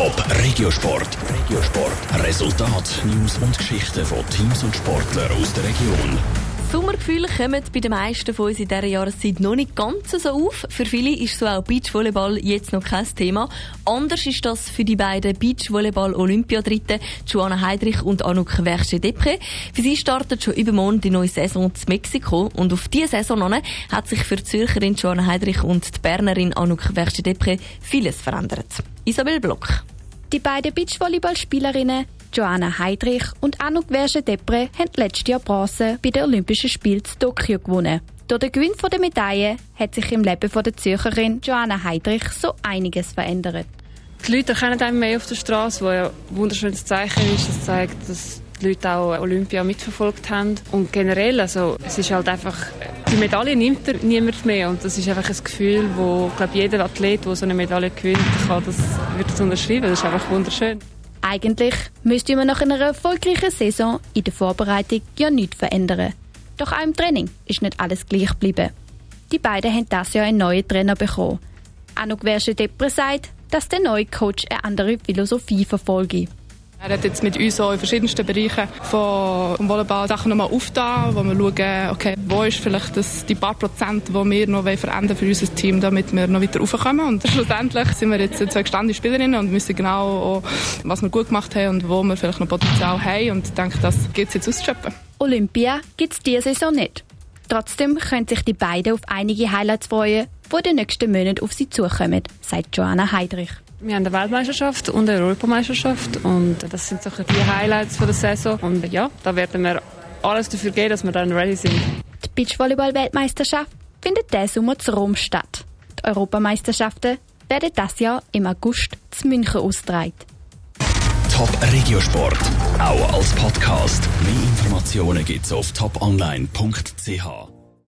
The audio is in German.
Top Regiosport. Regiosport. Resultat, News und Geschichten von Teams und Sportlern aus der Region. Sommergefühle kommen bei den meisten von uns in dieser Jahreszeit noch nicht ganz so auf. Für viele ist so auch Beachvolleyball jetzt noch kein Thema. Anders ist das für die beiden Beachvolleyball-Olympiadritten Joanna Heidrich und Anouk Verche-Depre. Für sie startet schon übermorgen die neue Saison zu Mexiko und auf diese Saison hat sich für die Zürcherin Joanna Heidrich und die Bernerin Anouk Verche-Depre vieles verändert. Isabel Block. Die beiden Beachvolleyballspielerinnen Joanna Heidrich und Anouk Verge-Depre haben letztes Jahr Bronze bei den Olympischen Spielen in Tokio gewonnen. Durch den Gewinn der Medaille hat sich im Leben der Zürcherin Joanna Heidrich so einiges verändert. Die Leute erkennen einem mehr auf der Straße, was ja ein wunderschönes Zeichen ist. Das zeigt, dass die Leute auch Olympia mitverfolgt haben. Und generell, also, es ist halt einfach, die Medaille nimmt niemand mehr. Und das ist einfach ein Gefühl, wo, glaube jeder Athlet, der so eine Medaille gewinnt, kann das, wird unterschreiben. Das ist einfach wunderschön. Eigentlich müsste man nach einer erfolgreichen Saison in der Vorbereitung ja nichts verändern. Doch auch im Training ist nicht alles gleich geblieben. Die beiden haben das Jahr einen neuen Trainer bekommen. Anouk Versche-Depre sagt, dass der neue Coach eine andere Philosophie verfolge. Er hat jetzt mit uns auch in verschiedensten Bereichen vom Volleyball Sachen nochmal aufgetan, wo wir schauen, okay, wo ist vielleicht das, die paar Prozent, die wir noch verändern für unser Team, damit wir noch weiter raufkommen. Und schlussendlich sind wir jetzt zwei gestandene Spielerinnen und wissen genau, auch, was wir gut gemacht haben und wo wir vielleicht noch Potenzial haben. Und ich denke, das geht es jetzt auszuschöpfen. Olympia gibt es diese Saison nicht. Trotzdem können sich die beiden auf einige Highlights freuen, die in den nächsten Monaten auf sie zukommen, sagt Joanna Heidrich. Wir haben eine Weltmeisterschaft und eine Europameisterschaft und das sind so die Highlights der Saison. Und ja, da werden wir alles dafür geben, dass wir dann ready sind. Die Beachvolleyball-Weltmeisterschaft findet diesen Sommer zu Rom statt. Die Europameisterschaften werden das Jahr im August zu München ausgetragen. Top Regiosport, auch als Podcast. Mehr Informationen gibt's auf toponline.ch.